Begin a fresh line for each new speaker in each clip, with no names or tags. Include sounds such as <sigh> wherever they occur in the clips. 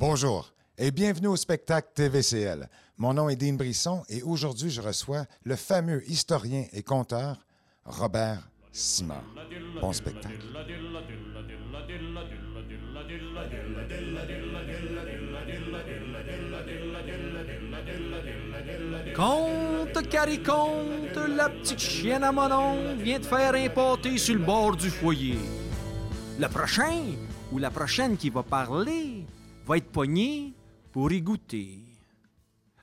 Bonjour et bienvenue au spectacle TVCL. Mon nom est Dean Brisson et aujourd'hui je reçois le fameux historien et conteur Robert Simard. Bon spectacle.
Compte, cariconte, la petite chienne à mon vient de faire pâté sur le bord du foyer. Le prochain ou la prochaine qui va parler va être pogné pour y goûter.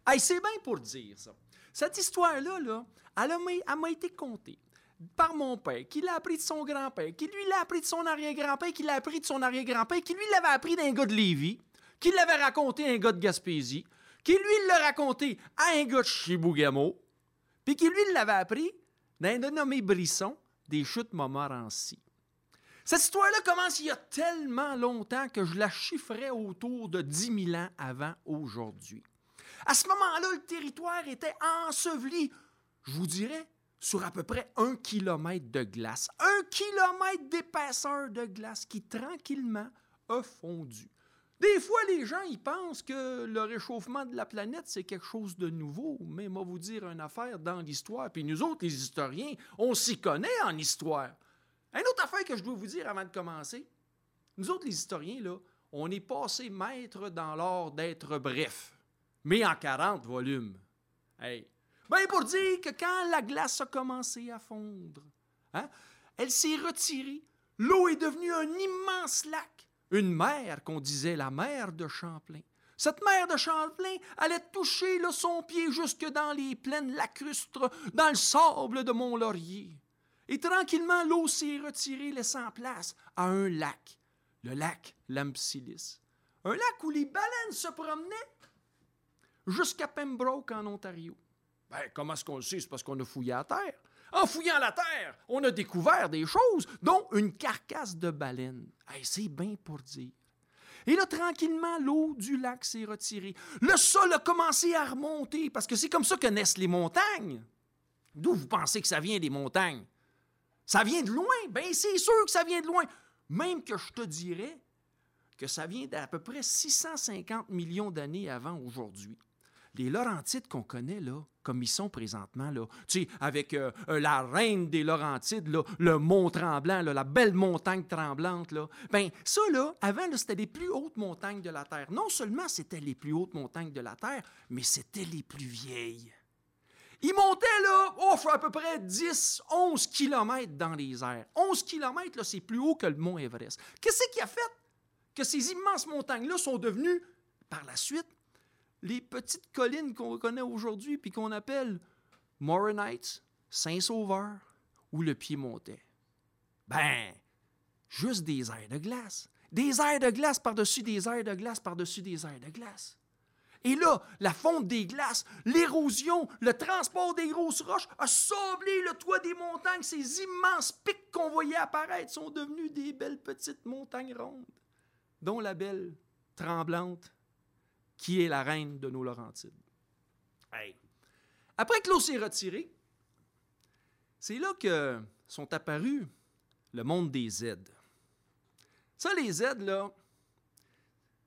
Hey, c'est bien pour dire ça. Cette histoire-là, là, elle m'a été contée par mon père, qui l'a appris de son grand-père, qui lui l'a appris de son arrière-grand-père, qui l'a appris de son arrière-grand-père, qui lui l'avait appris d'un gars de Lévis, qui l'avait raconté à un gars de Gaspésie, qui lui l'a raconté à un gars de Chibougamau, puis qui lui l'avait appris d'un dénommé Brisson des chutes Montmorency. Cette histoire-là commence il y a tellement longtemps que je la chiffrais autour de 10 000 ans avant aujourd'hui. À ce moment-là, le territoire était enseveli, je vous dirais, sur à peu près un kilomètre de glace. Un kilomètre d'épaisseur de glace qui tranquillement a fondu. Des fois, les gens ils pensent que le réchauffement de la planète, c'est quelque chose de nouveau. Mais moi, vous dire une affaire dans l'histoire. Puis nous autres, les historiens, on s'y connaît en histoire. Une autre affaire que je dois vous dire avant de commencer. Nous autres, les historiens, là, on est passé maître dans l'art d'être bref, mais en 40 volumes. Hey. Ben, pour dire que quand la glace a commencé à fondre, hein, elle s'est retirée. L'eau est devenue un immense lac. Une mer qu'on disait la mer de Champlain. Cette mer de Champlain allait toucher là, son pied jusque dans les plaines lacustres, dans le sable de Mont-Laurier. Et tranquillement, l'eau s'est retirée, laissant place à un lac, le lac Lampsilis. Un lac où les baleines se promenaient jusqu'à Pembroke, en Ontario. Ben, comment est-ce qu'on le sait? C'est parce qu'on a fouillé la terre. En fouillant la terre, on a découvert des choses, dont une carcasse de baleine. C'est bien pour dire. Et là, tranquillement, l'eau du lac s'est retirée. Le sol a commencé à remonter, parce que c'est comme ça que naissent les montagnes. D'où vous pensez que ça vient des montagnes? Ça vient de loin. Ben, c'est sûr que ça vient de loin. Même que je te dirais que ça vient d'à peu près 650 millions d'années avant aujourd'hui. Les Laurentides qu'on connaît, là, comme ils sont présentement, là, tu avec euh, euh, la reine des Laurentides, le mont Tremblant, là, la belle montagne tremblante, là, ben ça, là, avant, là, c'était les plus hautes montagnes de la Terre. Non seulement c'était les plus hautes montagnes de la Terre, mais c'était les plus vieilles. Il montait, là, ouf, à peu près 10, 11 kilomètres dans les airs. 11 kilomètres, là, c'est plus haut que le mont Everest. Qu'est-ce qui a fait que ces immenses montagnes-là sont devenues, par la suite, les petites collines qu'on connaît aujourd'hui puis qu'on appelle Moronites, Saint-Sauveur ou le Piémontais? Ben, juste des airs de glace. Des airs de glace par-dessus des airs de glace par-dessus des airs de glace. Et là, la fonte des glaces, l'érosion, le transport des grosses roches a sablé le toit des montagnes. Ces immenses pics qu'on voyait apparaître sont devenus des belles petites montagnes rondes, dont la belle tremblante, qui est la reine de nos Laurentides. Hey. Après que l'eau s'est retirée, c'est là que sont apparus le monde des Z. Ça, les Z, là,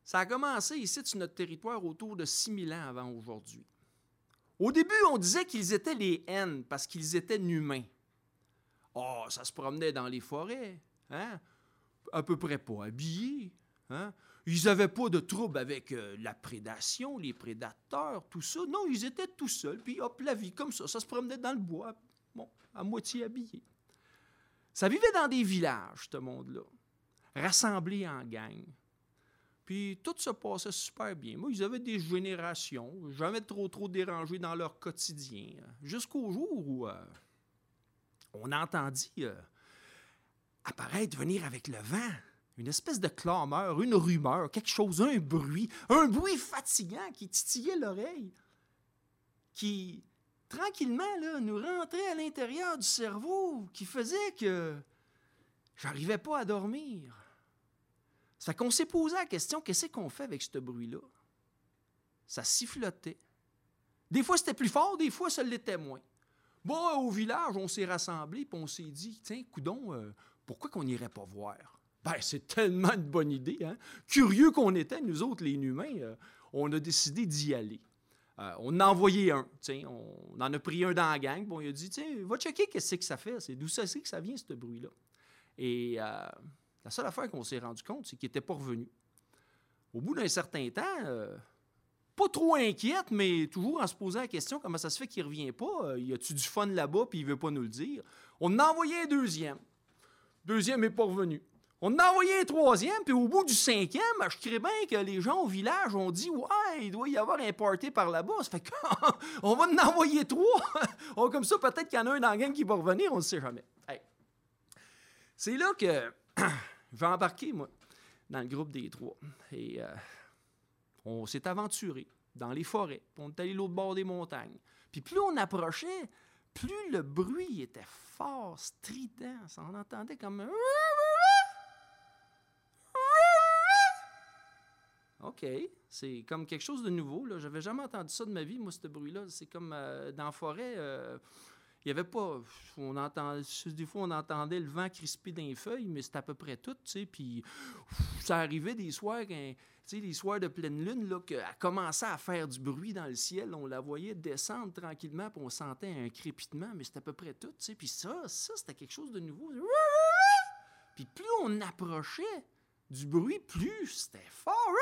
ça a commencé ici sur notre territoire autour de 6000 ans avant aujourd'hui. Au début, on disait qu'ils étaient les N parce qu'ils étaient humains. Oh, ça se promenait dans les forêts, hein? à peu près pas habillés. Hein? Ils n'avaient pas de trouble avec euh, la prédation, les prédateurs, tout ça. Non, ils étaient tout seuls, puis hop, la vie comme ça. Ça se promenait dans le bois, bon, à moitié habillés. Ça vivait dans des villages, ce monde-là, rassemblés en gang. Puis tout se passait super bien. Moi, ils avaient des générations, jamais trop trop dérangés dans leur quotidien. Jusqu'au jour où euh, on entendit euh, apparaître, venir avec le vent, une espèce de clameur, une rumeur, quelque chose, un bruit, un bruit fatigant qui titillait l'oreille, qui tranquillement nous rentrait à l'intérieur du cerveau, qui faisait que j'arrivais pas à dormir. Ça qu'on s'est posé la question, qu'est-ce qu'on fait avec ce bruit-là? Ça sifflotait. Des fois, c'était plus fort, des fois, ça l'était moins. Bon, au village, on s'est rassemblés, puis on s'est dit, tiens, coudon, euh, pourquoi qu'on n'irait pas voir? Ben, c'est tellement une bonne idée. Hein? Curieux qu'on était, nous autres, les humains, euh, on a décidé d'y aller. Euh, on en a envoyé un. On en a pris un dans la gang. Bon, il a dit Va checker qu'est-ce que ça fait. C'est d'où ça c'est que ça vient, ce bruit-là. Et euh, la seule affaire qu'on s'est rendu compte, c'est qu'il n'était pas revenu. Au bout d'un certain temps, pas trop inquiète, mais toujours en se posant la question comment ça se fait qu'il ne revient pas? y a-tu du fun là-bas, puis il ne veut pas nous le dire? On a envoyé un deuxième. Deuxième n'est pas revenu. On a envoyé un troisième, puis au bout du cinquième, je crée bien que les gens au village ont dit Ouais, il doit y avoir un party par là-bas. Ça fait qu'on <laughs> va en envoyer trois. <laughs> comme ça, peut-être qu'il y en a un dans la gang qui va revenir, on ne sait jamais. C'est là que <clears throat> je vais embarquer, moi, dans le groupe des trois. Et euh, on s'est aventuré dans les forêts. On est allé l'autre bord des montagnes. Puis plus on approchait, plus le bruit était fort, strident. On entendait comme OK. C'est comme quelque chose de nouveau. Je n'avais jamais entendu ça de ma vie, moi, ce bruit-là. C'est comme euh, dans la forêt. euh, il n'y avait pas. On des fois, on entendait le vent crisper dans les feuilles, mais c'était à peu près tout. Puis ça arrivait des soirs, tu sais, des soirs de pleine lune, là, qu'elle commençait à faire du bruit dans le ciel. On la voyait descendre tranquillement, puis on sentait un crépitement, mais c'était à peu près tout, tu sais. Puis ça, ça, c'était quelque chose de nouveau. Puis plus on approchait du bruit, plus c'était fort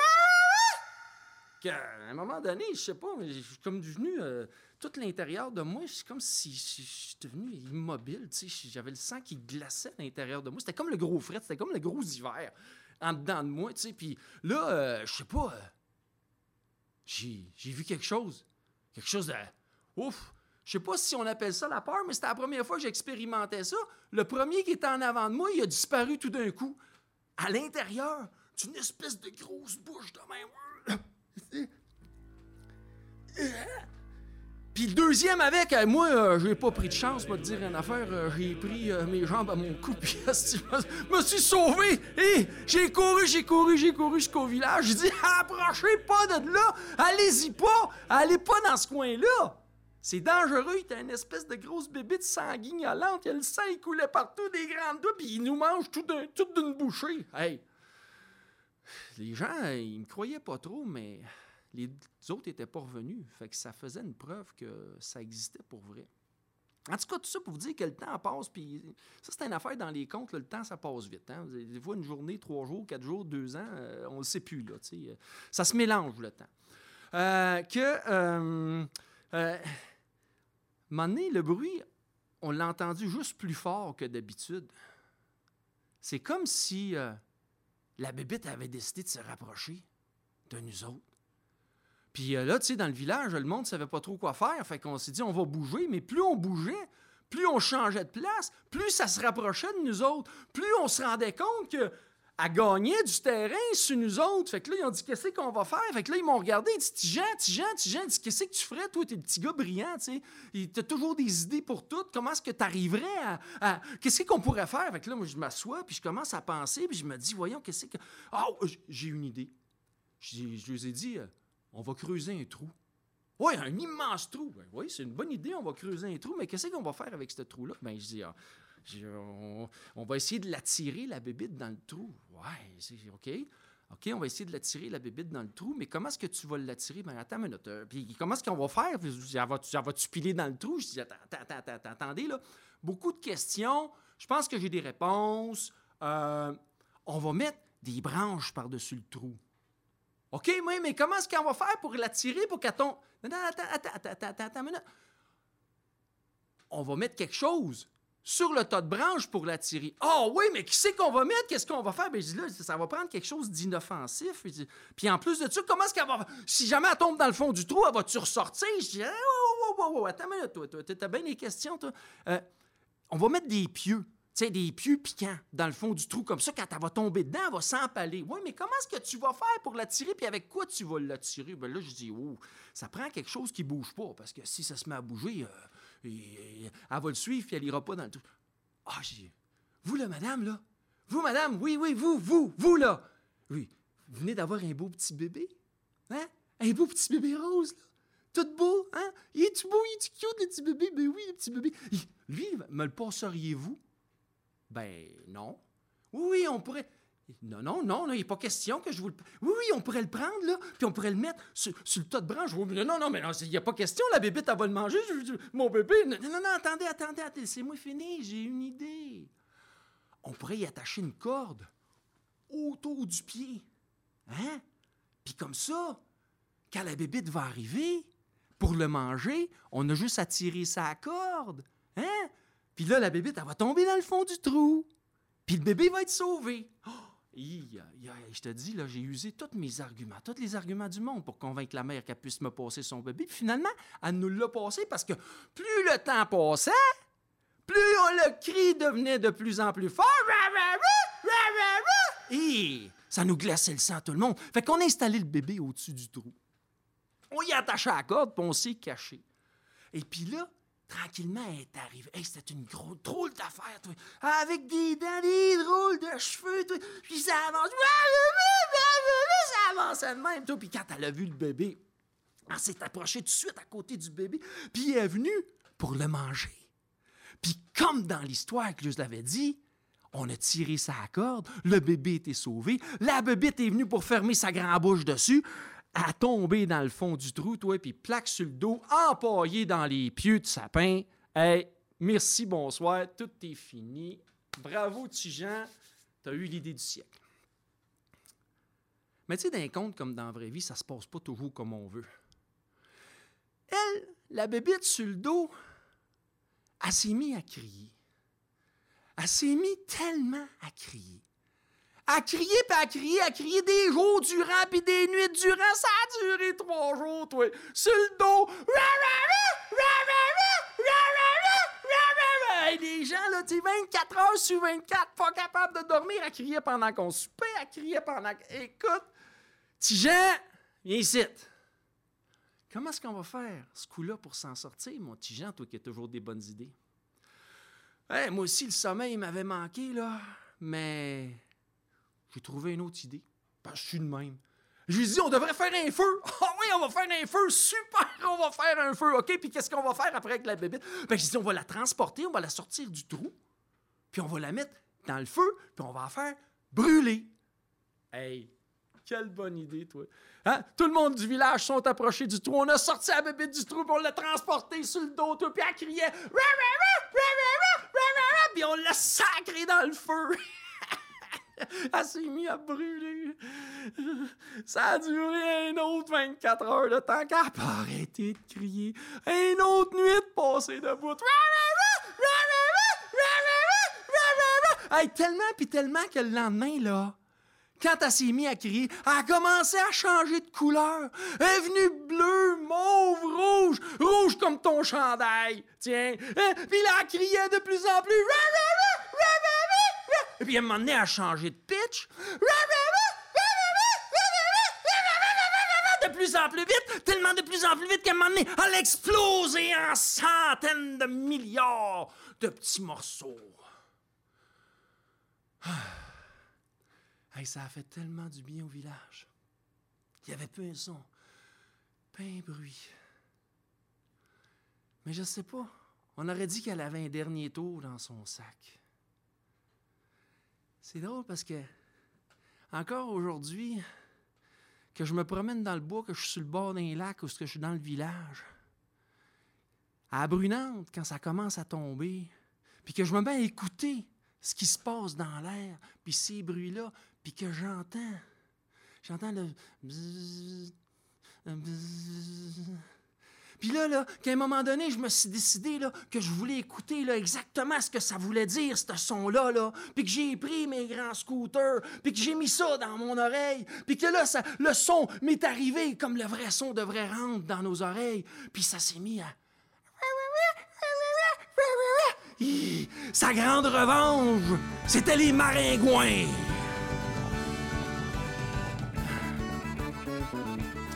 à un moment donné, je sais pas, mais suis comme devenu euh, tout l'intérieur de moi, c'est comme si j'étais devenu immobile, j'avais le sang qui glaçait à l'intérieur de moi. C'était comme le gros fret, c'était comme le gros hiver en dedans de moi. Puis là, euh, je sais pas, euh, j'ai vu quelque chose, quelque chose de ouf. Je sais pas si on appelle ça la peur, mais c'était la première fois que j'expérimentais ça. Le premier qui était en avant de moi, il a disparu tout d'un coup. À l'intérieur, une espèce de grosse bouche de même. <coughs> <coughs> Puis le deuxième avec, euh, moi, euh, j'ai pas pris de chance, pour te dire une affaire. Euh, j'ai pris mes jambes à mon cou, <laughs> puis je <laughs> me suis sauvé. Et j'ai couru, j'ai couru, j'ai couru jusqu'au village. J'ai dit, <laughs> approchez pas de là, allez-y pas, allez pas dans ce coin-là. C'est dangereux, il a une espèce de grosse bébite sanguignolante, y a le sang, coulait partout, des grandes doigts, puis il nous mange tout d'une bouchée. Hey! Les gens, ils me croyaient pas trop, mais les autres n'étaient pas revenus. Fait que ça faisait une preuve que ça existait pour vrai. En tout cas, tout ça pour vous dire que le temps passe, puis ça, c'est une affaire dans les comptes, le temps, ça passe vite. Hein? Des fois, une journée, trois jours, quatre jours, deux ans, euh, on ne le sait plus. Là, ça se mélange, le temps. Euh, que, euh, euh, un le bruit, on l'a entendu juste plus fort que d'habitude. C'est comme si la bébête avait décidé de se rapprocher de nous autres. Puis euh, là, tu sais, dans le village, le monde ne savait pas trop quoi faire. Fait qu'on s'est dit, on va bouger. Mais plus on bougeait, plus on changeait de place, plus ça se rapprochait de nous autres, plus on se rendait compte que à gagner du terrain sur nous autres. Fait que là, ils ont dit, qu'est-ce qu'on va faire? Fait que là, ils m'ont regardé, ils dit, Tijan, Tijan, Tijan, qu'est-ce que tu ferais, toi, t'es le petit gars brillant, tu sais? T'as toujours des idées pour tout. Comment est-ce que tu arriverais à. Qu'est-ce qu'on pourrait faire? Fait que là, moi, je m'assois, puis je commence à penser, puis je me dis, voyons, qu'est-ce que. Oh, j'ai une idée. Je, lui ai dit, euh, on va creuser un trou. Oui, un immense trou. Ben oui, c'est une bonne idée, on va creuser un trou, mais qu'est-ce qu'on va faire avec ce trou-là? Ben, je dis, ah, on, va essayer de l'attirer, la bébite, dans le trou. Ouais, c'est OK. OK, on va essayer de l'attirer, la bébite, dans le trou, mais comment est-ce que tu vas l'attirer? Ben, attends une minute. Euh, puis comment est-ce qu'on va faire? Elle va-tu piler dans le trou? Je dis, attends, attends, attends, attendez, là. Beaucoup de questions. Je pense que j'ai des réponses. Euh, on va mettre des branches par-dessus le trou. OK, oui, mais comment est-ce qu'on va faire pour l'attirer pour qu'elle tombe? On va mettre quelque chose sur le tas de branches pour l'attirer. Ah oui, mais qui c'est qu'on va mettre? Qu'est-ce qu'on va faire? Ben, je dis là, ça va prendre quelque chose d'inoffensif. Puis en plus de ça, comment est-ce qu'elle va. Si jamais elle tombe dans le fond du trou, elle va-tu ressortir? Je dis, oh, oh, attends une minute, toi, toi. T'as bien les questions, toi. Euh, on va mettre des pieux sais, des pieux piquants dans le fond du trou, comme ça, quand elle va tomber dedans, elle va s'empaler. Oui, mais comment est-ce que tu vas faire pour l'attirer, puis avec quoi tu vas l'attirer? Ben là, je dis, oh, ça prend quelque chose qui bouge pas, parce que si ça se met à bouger, euh, elle va le suivre, puis elle ira pas dans le trou. Ah, dis, vous là, madame, là? Vous, madame, oui, oui, vous, vous, vous, là. Oui, vous venez d'avoir un beau petit bébé, hein? Un beau petit bébé rose, là. Tout beau, hein? Il est-tu beau, il est-tu cute, le petit bébé? Ben oui, le petit bébé. lui, me le passeriez-vous? Ben non. Oui, on pourrait. Non, non, non, il n'est pas question que je vous le. Oui, oui, on pourrait le prendre, là, puis on pourrait le mettre sur, le tas de branches. Non, non, mais il n'y a pas question, la bébé, elle va le manger. mon bébé. Non, non, non, attendez, attendez, laissez-moi finir, j'ai une idée. On pourrait y attacher une corde autour du pied. Hein? Puis comme ça, quand la bébite va arriver, pour le manger, on a juste à tirer sa corde. Hein? Puis là, la bébite, elle va tomber dans le fond du trou. Puis le bébé va être sauvé. Oh! je te dis, là, j'ai usé tous mes arguments, tous les arguments du monde pour convaincre la mère qu'elle puisse me passer son bébé. Puis finalement, elle nous l'a passé parce que plus le temps passait, plus le cri devenait de plus en plus fort. Et ça nous glaçait le sang tout le monde. Fait qu'on a installé le bébé au-dessus du trou. On y a attaché à la corde, puis on s'est caché. Et puis là, tranquillement, elle est arrivée. Hey, c'était une grosse, drôle d'affaire, toi. Avec des dents, des drôles de cheveux, toi. Puis ça avance. Ça avançait de même, toi. Puis quand elle a vu le bébé, elle s'est approchée tout de suite à côté du bébé. Puis elle est venue pour le manger. Puis comme dans l'histoire que je l'avais dit, on a tiré sa corde, le bébé était sauvé, la bébite est venue pour fermer sa grande bouche dessus, a tombé dans le fond du trou, toi, puis plaque sur le dos, empaillé dans les pieux de sapin. Hey, merci, bonsoir, tout est fini. Bravo, Tijan, t'as eu l'idée du siècle. Mais tu sais, les contes comme dans la vraie vie, ça se passe pas toujours comme on veut. Elle, la bébite sur le dos, elle s'est mise à crier. Elle s'est mise tellement à crier à crier, puis à crier, à crier des jours durant, puis des nuits durant. Ça a duré trois jours, toi. Sur le dos. Hey, des gens, là, tu 24 heures sur 24, pas capables de dormir, à crier pendant qu'on soupait, à crier pendant... Écoute, Tijan, viens ici. Comment est-ce qu'on va faire, ce coup-là, pour s'en sortir, mon Tijan, toi qui as toujours des bonnes idées? Hey, moi aussi, le sommeil m'avait manqué, là, mais j'ai trouvé une autre idée. Que je suis de même. Je lui dit, on devrait faire un feu. Ah oui, on va faire un feu. Super, on va faire un feu. OK, puis qu'est-ce qu'on va faire après avec la bébête? Ben, j'ai dit, on va la transporter, on va la sortir du trou, puis on va la mettre dans le feu, puis on va la faire brûler. Hey, quelle bonne idée, toi. Hein? Tout le monde du village sont approchés du trou. On a sorti la bébête du trou, puis on l'a transportée sur le dos, puis elle criait, puis on l'a sacré dans le feu. <laughs> Elle s'est mise à brûler. Ça a duré un autre 24 heures de temps qu'elle n'a pas arrêté de crier. Une autre nuit de passer debout. Hey, tellement puis tellement que le lendemain, là, quand elle s'est mise à crier, elle a commencé à changer de couleur. Elle est venue bleu, mauve, rouge, rouge comme ton chandail. Tiens. Hein? Puis là, elle criait de plus en plus. Et puis, à un moment elle a changé de pitch. De plus en plus vite, tellement de plus en plus vite qu'à un moment elle a explosé en centaines de milliards de petits morceaux. <sighs> ça a fait tellement du bien au village. Il n'y avait peu un son, pas un bruit. Mais je sais pas, on aurait dit qu'elle avait un dernier tour dans son sac. C'est drôle parce que, encore aujourd'hui, que je me promène dans le bois, que je suis sur le bord d'un lac ou que je suis dans le village, à Brunante, quand ça commence à tomber, puis que je me mets à écouter ce qui se passe dans l'air, puis ces bruits-là, puis que j'entends, j'entends le bzzz, bzzz, puis là, là qu'à un moment donné, je me suis décidé là, que je voulais écouter là, exactement ce que ça voulait dire, ce son-là. Là. Puis que j'ai pris mes grands scooters, puis que j'ai mis ça dans mon oreille. Puis que là, ça, le son m'est arrivé comme le vrai son devrait rentrer dans nos oreilles. Puis ça s'est mis à... Sa grande revanche, c'était les maringouins.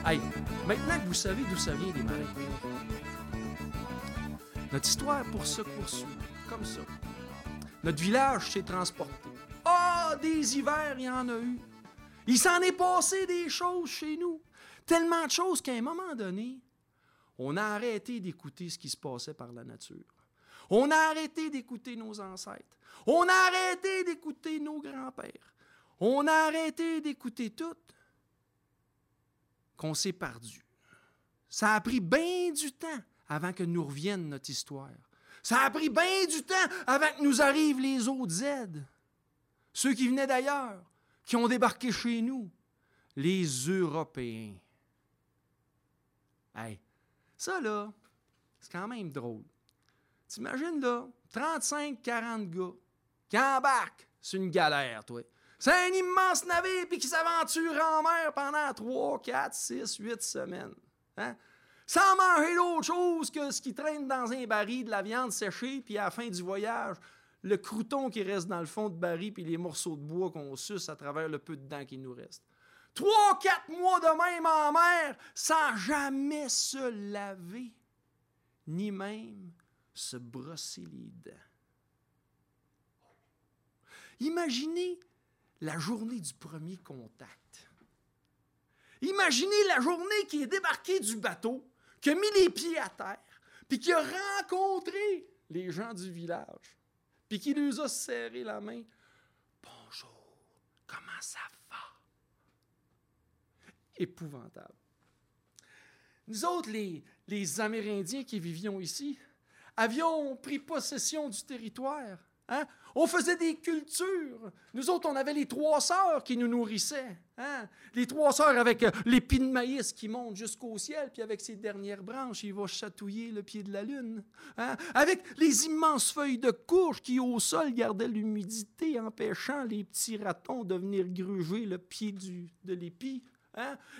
Hey, Maintenant que vous savez d'où ça vient, les maringouins, notre histoire pour se poursuit, comme ça. Notre village s'est transporté. Ah, des hivers, il y en a eu. Il s'en est passé des choses chez nous. Tellement de choses qu'à un moment donné, on a arrêté d'écouter ce qui se passait par la nature. On a arrêté d'écouter nos ancêtres. On a arrêté d'écouter nos grands-pères. On a arrêté d'écouter tout, qu'on s'est perdu. Ça a pris bien du temps avant que nous revienne notre histoire. Ça a pris bien du temps avant que nous arrivent les autres Z. Ceux qui venaient d'ailleurs, qui ont débarqué chez nous, les Européens. Hey, ça là, c'est quand même drôle. T'imagines là, 35-40 gars qui embarquent sur une galère, toi. C'est un immense navire puis qui s'aventure en mer pendant 3, 4, 6, 8 semaines. Hein? Sans manger d'autre chose que ce qui traîne dans un baril de la viande séchée, puis à la fin du voyage, le crouton qui reste dans le fond de baril, puis les morceaux de bois qu'on suce à travers le peu de dents qui nous reste. Trois, quatre mois de même en mer, sans jamais se laver, ni même se brosser les dents. Imaginez la journée du premier contact. Imaginez la journée qui est débarqué du bateau, qui a mis les pieds à terre, puis qui a rencontré les gens du village, puis qui nous a serré la main. Bonjour, comment ça va? Épouvantable. Nous autres, les, les Amérindiens qui vivions ici, avions pris possession du territoire Hein? On faisait des cultures. Nous autres, on avait les trois sœurs qui nous nourrissaient. Hein? Les trois sœurs avec euh, l'épi de maïs qui monte jusqu'au ciel, puis avec ses dernières branches, il va chatouiller le pied de la lune. Hein? Avec les immenses feuilles de courge qui, au sol, gardaient l'humidité, empêchant les petits ratons de venir gruger le pied du, de l'épi.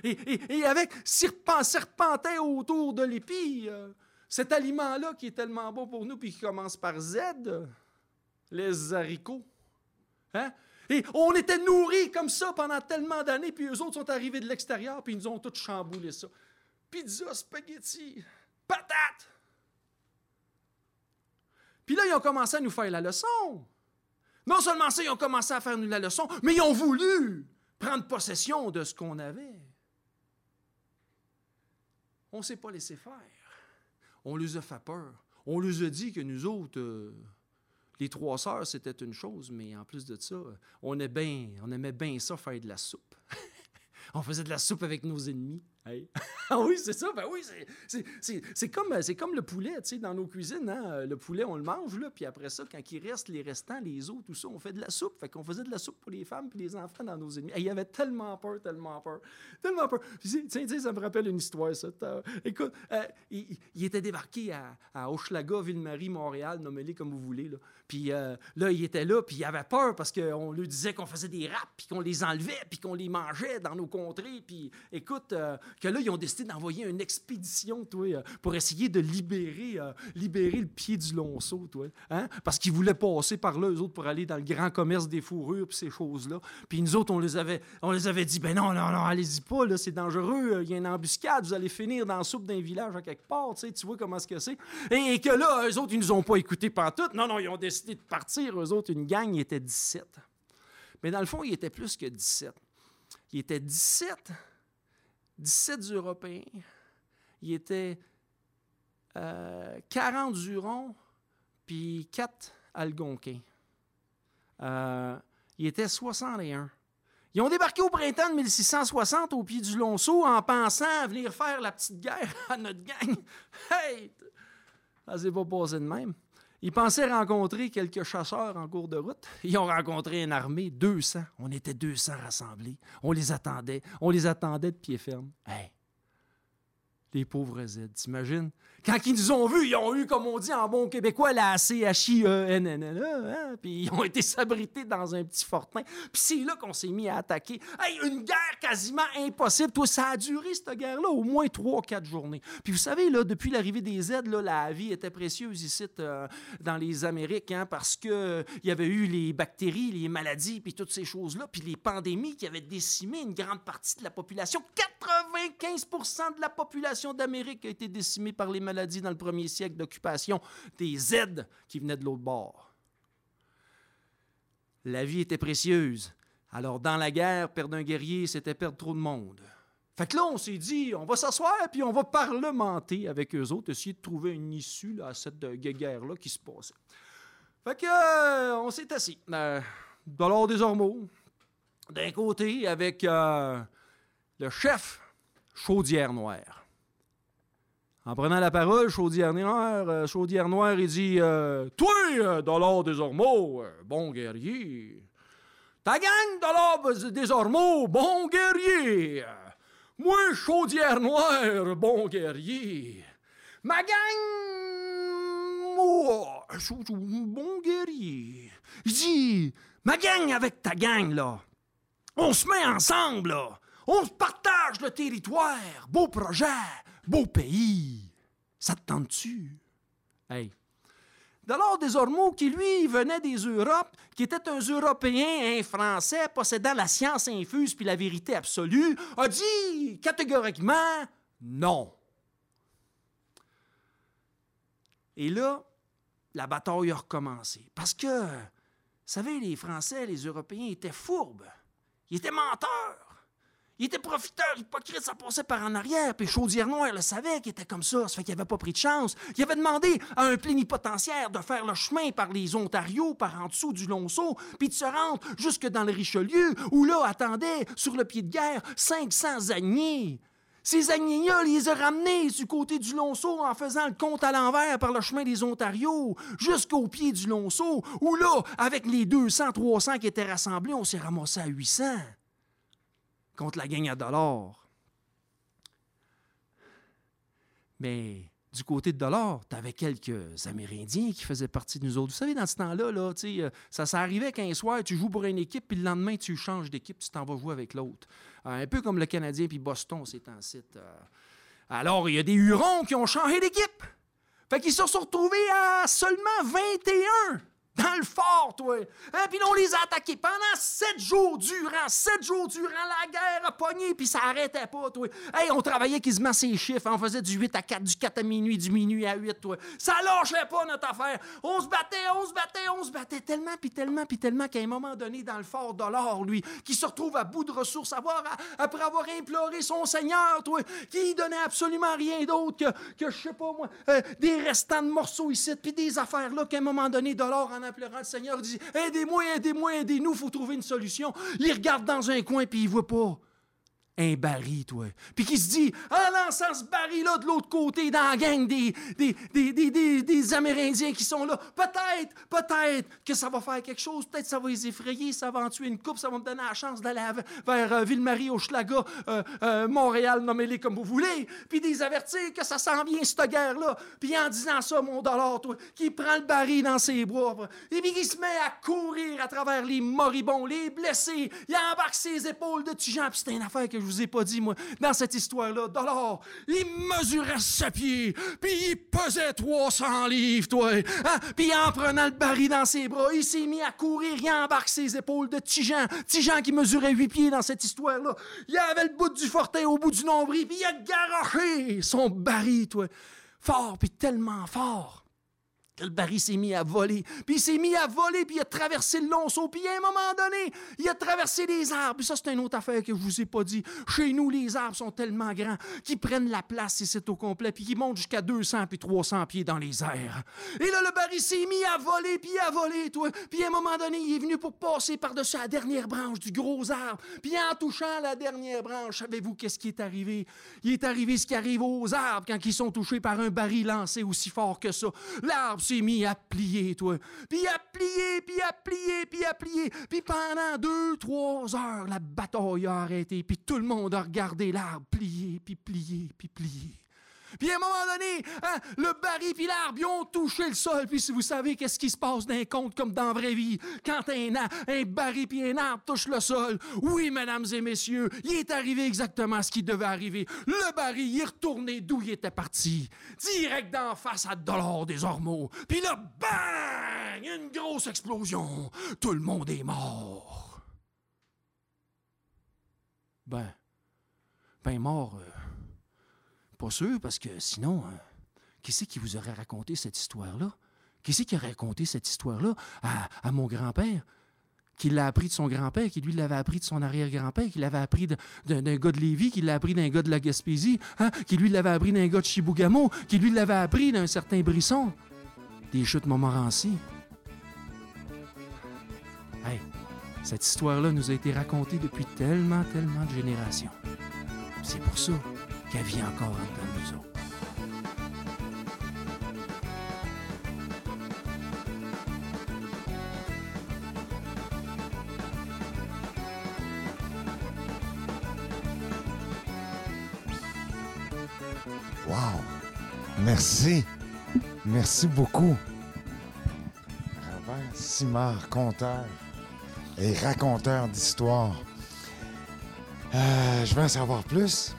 Et, avec serpent, serpentait autour de l'épi. Euh, cet aliment-là qui est tellement beau pour nous, puis qui commence par Z les haricots. Hein? Et on était nourris comme ça pendant tellement d'années, puis eux autres sont arrivés de l'extérieur, puis ils nous ont tous chamboulé ça. Pizza, spaghetti, patates. Puis là, ils ont commencé à nous faire la leçon. Non seulement ça, ils ont commencé à faire nous la leçon, mais ils ont voulu prendre possession de ce qu'on avait. On ne s'est pas laissé faire. On les a fait peur. On les a dit que nous autres, euh, les trois sœurs, c'était une chose, mais en plus de ça, on, bien, on aimait bien ça faire de la soupe. <laughs> on faisait de la soupe avec nos ennemis. <laughs> ah oui, c'est ça. Ben oui, c'est comme, comme le poulet, tu sais, dans nos cuisines. Hein? Le poulet, on le mange, là, puis après ça, quand il reste les restants, les os, tout ça, on fait de la soupe. Fait qu'on faisait de la soupe pour les femmes puis les enfants dans nos ennemis. Il y avait tellement peur, tellement peur, tellement peur. Tu sais, ça me rappelle une histoire, ça. Écoute, euh, il, était débarqué à, à Hochelaga, Ville-Marie, Montréal, nommez-les comme vous voulez, là. Puis euh, là, il était là, puis il avait peur parce qu'on lui disait qu'on faisait des rats, puis qu'on les enlevait, puis qu'on les mangeait dans nos contrées. Puis écoute, euh, que là, ils ont décidé d'envoyer une expédition, toi, euh, pour essayer de libérer, libérer le pied du lonceau, toi. Hein? Parce qu'ils voulaient passer par là, eux autres, pour aller dans le grand commerce des fourrures, puis ces choses-là. Puis nous autres, on les avait, on les avait dit, ben non, non, non, allez-y pas, là, c'est dangereux, il y a une embuscade, vous allez finir dans la soupe d'un village à quelque part, tu vois comment ce que c'est. Et, que là, eux autres, ils nous ont pas écoutés tout. Non, non, ils ont décidé de partir, eux autres, une gang, ils étaient 17. Mais dans le fond, ils étaient plus que 17. Ils étaient 17 17 Européens. Il était 40 Hurons, puis 4 Algonquins. Euh, il était 61. Ils ont débarqué au printemps de 1660 au pied du Lonceau en pensant venir faire la petite guerre <laughs> à notre gang. Hey! Ça s'est pas passé de même. Ils pensaient rencontrer quelques chasseurs en cours de route. Ils ont rencontré une armée, 200. On était 200 rassemblés. On les attendait. On les attendait de pied ferme. Hey, les pauvres Z, t'imagines? Quand ils nous ont vus, ils ont eu, comme on dit en bon québécois, la c h i e hein? puis ils ont été sabrités dans un petit fortin. Puis c'est là qu'on s'est mis à attaquer. Hey, une guerre quasiment impossible. Toi, ça a duré, cette guerre-là, au moins trois, quatre journées. Puis vous savez, là, depuis l'arrivée des Z, là, la vie était précieuse ici euh, dans les Amériques, hein, parce qu'il euh, y avait eu les bactéries, les maladies, puis toutes ces choses-là, puis les pandémies qui avaient décimé une grande partie de la population. 95% de la population d'Amérique a été décimée par les maladies dans le premier siècle d'occupation des Z qui venaient de l'autre bord. La vie était précieuse. Alors, dans la guerre, perdre un guerrier, c'était perdre trop de monde. Fait que là, on s'est dit, on va s'asseoir puis on va parlementer avec eux autres, essayer de trouver une issue à cette guerre-là qui se passait. Fait que, euh, on s'est assis. Euh, dans des ormeaux, d'un côté avec euh, le chef Chaudière Noire. En prenant la parole, Chaudière Noire, euh, Chaudière Noire, il dit euh, Toi, euh, Dollar des Ormeaux, bon guerrier. Ta gang, Dollar des Ormeaux, bon guerrier. Moi, Chaudière Noire, bon guerrier. Ma gang, moi, bon guerrier. Il dit Ma gang avec ta gang, là. On se met ensemble, là. On partage le territoire. Beau projet, beau pays. Ça te tente-tu? Hey. Delors des Ormeaux, qui lui venait des Europes, qui était un Européen, un Français possédant la science infuse puis la vérité absolue, a dit catégoriquement non. Et là, la bataille a recommencé. Parce que, vous savez, les Français, les Européens étaient fourbes. Ils étaient menteurs. Ils étaient profiteurs, hypocrites, ça passait par en arrière. Puis Chaudière Noire le savait qu'il était comme ça. Ça fait qu'il n'avait pas pris de chance. Il avait demandé à un plénipotentiaire de faire le chemin par les Ontarios, par en dessous du Lonceau, puis de se rendre jusque dans le Richelieu, où là attendaient, sur le pied de guerre, 500 agniers. Ces agniers-là, il les a ramenés du côté du Lonceau en faisant le compte à l'envers par le chemin des Ontarios, jusqu'au pied du Lonceau, où là, avec les 200, 300 qui étaient rassemblés, on s'est ramassé à 800 contre la gang à dollars. Mais du côté de dollars, t'avais quelques Amérindiens qui faisaient partie de nous autres. Vous savez, dans ce temps-là, là, tu euh, ça s'arrivait qu'un soir, tu joues pour une équipe, puis le lendemain, tu changes d'équipe, tu t'en vas jouer avec l'autre. Euh, un peu comme le Canadien puis Boston, c'est un site. Alors, il y a des Hurons qui ont changé d'équipe. Fait qu'ils se sont retrouvés à seulement 21 dans le fort, toi. Hein, puis là, on les a attaqués pendant sept jours durant. Sept jours durant, la guerre a pogné, puis ça arrêtait pas, toi. Hey, on travaillait quasiment ces chiffres. hein. On faisait du 8 à 4, du 4 à minuit, du minuit à 8, toi. Ça lâchait pas, notre affaire. On se battait, on se battait, on se battait tellement, puis tellement, puis tellement qu'à un moment donné, dans le fort Dollar, lui, qui se retrouve à bout de ressources, après avoir imploré son Seigneur, toi, qui donnait absolument rien d'autre que, que je sais pas moi, euh, des restants de morceaux ici, puis des affaires là, qu'à un moment donné, Dollar, en implorant le Seigneur, il dit Aidez-moi, aidez-moi, aidez-nous, faut trouver une solution. Il regarde dans un coin, puis il voit pas un baril, toi. Puis qui se dit, en lançant ce baril-là de l'autre côté, dans la gang des, Amérindiens qui sont là, peut-être, peut-être que ça va faire quelque chose, peut-être ça va les effrayer, ça va en tuer une coupe, ça va me donner la chance d'aller vers euh, Ville-Marie, Hochelaga, euh, euh, Montréal, nommez-les comme vous voulez, puis des avertir que ça s'en vient, cette guerre-là. Puis en disant ça, mon dollar, toi, qui prend le baril dans ses bras, et puis qui se met à courir à travers les moribonds, les blessés, il embarque ses épaules de Tijan, puis c'est une affaire que je vous ai pas dit, moi, dans cette histoire-là. Dollar, il mesurait sept pieds, puis il pesait 300 livres, toi. Hein? Puis en prenant le baril dans ses bras, il s'est mis à courir, il embarque ses épaules de Tijan. Tijan qui mesurait 8 pieds dans cette histoire-là. Il avait le bout du fortin au bout du nombril, puis il a garoché son baril, toi. Fort, puis tellement fort le baril s'est mis à voler. Puis il s'est mis à voler, puis il a traversé le lonceau. Puis à un moment donné, il a traversé les arbres. Puis ça, c'est une autre affaire que je vous ai pas dit. Chez nous, les arbres sont tellement grands qu'ils prennent la place ici au complet, puis qu'ils montent jusqu'à 200 puis 300 pieds dans les airs. Et là, le baril s'est mis à voler, puis à voler, toi. Puis à un moment donné, il est venu pour passer par-dessus la dernière branche du gros arbre. Puis en touchant la dernière branche, savez-vous qu'est-ce qui est arrivé? Il est arrivé ce qui arrive aux arbres quand ils sont touchés par un baril lancé aussi fort que ça. L'arbre s'est mis à plier, toi. Puis à plier, puis à plier, puis à plier. Puis pendant deux, trois heures, la bataille a arrêté. Puis tout le monde a regardé l'arbre plier, puis plier, puis plier. Puis à un moment donné, hein, le baril puis l'arbre, ont touché le sol. Puis si vous savez qu'est-ce qui se passe dans un conte comme dans la vraie vie, quand un, un baril puis un arbre touchent le sol, oui, mesdames et messieurs, il est arrivé exactement ce qui devait arriver. Le baril, il est retourné d'où il était parti, direct d'en face à Dollar des Ormeaux. Puis là, bang! Une grosse explosion. Tout le monde est mort. Ben, ben mort... euh, pas sûr, parce que sinon, hein, qui c'est qui vous aurait raconté cette histoire-là? Qui c'est qui a raconté cette histoire-là à, mon grand-père? Qui l'a appris de son grand-père, qui lui l'avait appris de son arrière-grand-père, qui l'avait appris d'un gars de Lévis, qui l'a appris d'un gars de la Gaspésie, hein, qui lui l'avait appris d'un gars de Chibougamau, qui lui l'avait appris d'un certain Brisson? Des chutes Montmorency. Hey, Cette histoire-là nous a été racontée depuis tellement, tellement de générations. C'est pour ça qu'elle vit encore en dedans de nous autres.
Wow! Merci. Merci beaucoup. Robert Simard, conteur et raconteur d'histoires. Euh, je veux en savoir plus.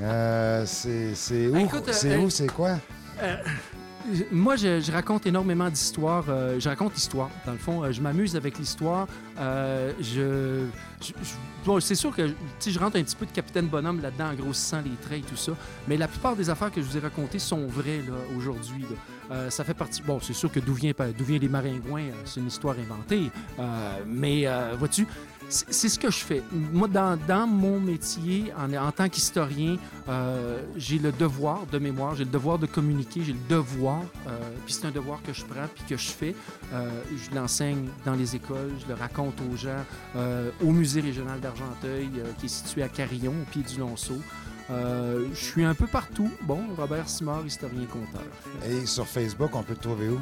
Euh, c'est où?
Écoute,
c'est
euh,
où? C'est quoi?
Moi, je, je raconte énormément d'histoires. euh, je raconte l'histoire. Dans le fond, Euh, je m'amuse avec l'histoire. Euh, je, je- je- bon, c'est sûr que sais, je rentre un petit peu de capitaine bonhomme là-dedans en grossissant les traits et tout ça. Mais la plupart des affaires que je vous ai racontées sont vraies là, aujourd'hui. Euh, ça fait partie. Bon, c'est sûr que d'où vient, d'où vient les maringouins, euh, c'est une histoire inventée. Euh, mais euh, vois-tu, c'est ce que je fais. Moi, dans, mon métier, en, tant qu'historien, euh, j'ai le devoir de mémoire, j'ai le devoir de communiquer, j'ai le devoir, euh, puis c'est un devoir que je prends puis que je fais. Euh, je l'enseigne dans les écoles, je le raconte aux gens au musée régional d'Argenteuil, qui est situé à Carillon, au pied du Lonceau. Euh, je suis un peu partout. Bon, Robert Simard, historien conteur.
Et sur Facebook, on peut te trouver où?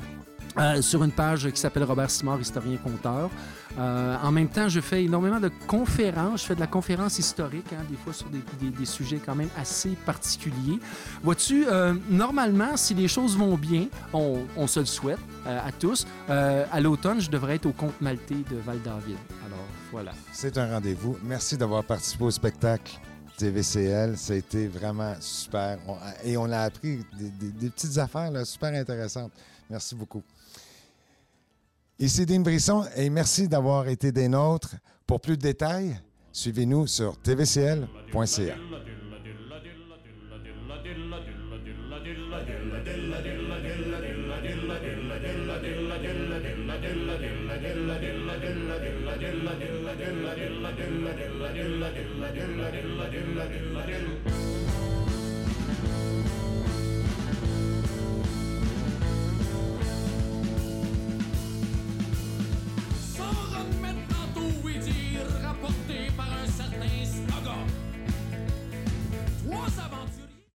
Euh, sur une page qui s'appelle Robert Simard, historien conteur. Euh, en même temps, je fais énormément de conférences. Je fais de la conférence historique, hein, des fois sur des, des- des sujets quand même assez particuliers. Vois-tu, euh, normalement, si les choses vont bien, on, on se le souhaite à tous. à l'automne, je devrais être au Comte Maltais de Val-David. Alors, voilà.
C'est un rendez-vous. Merci d'avoir participé au spectacle TVCL. Ça a été vraiment super. Et on a appris des, petites affaires super intéressantes. Merci beaucoup. Ici Dean Brisson et merci d'avoir été des nôtres. Pour plus de détails, suivez-nous sur tvcl.ca.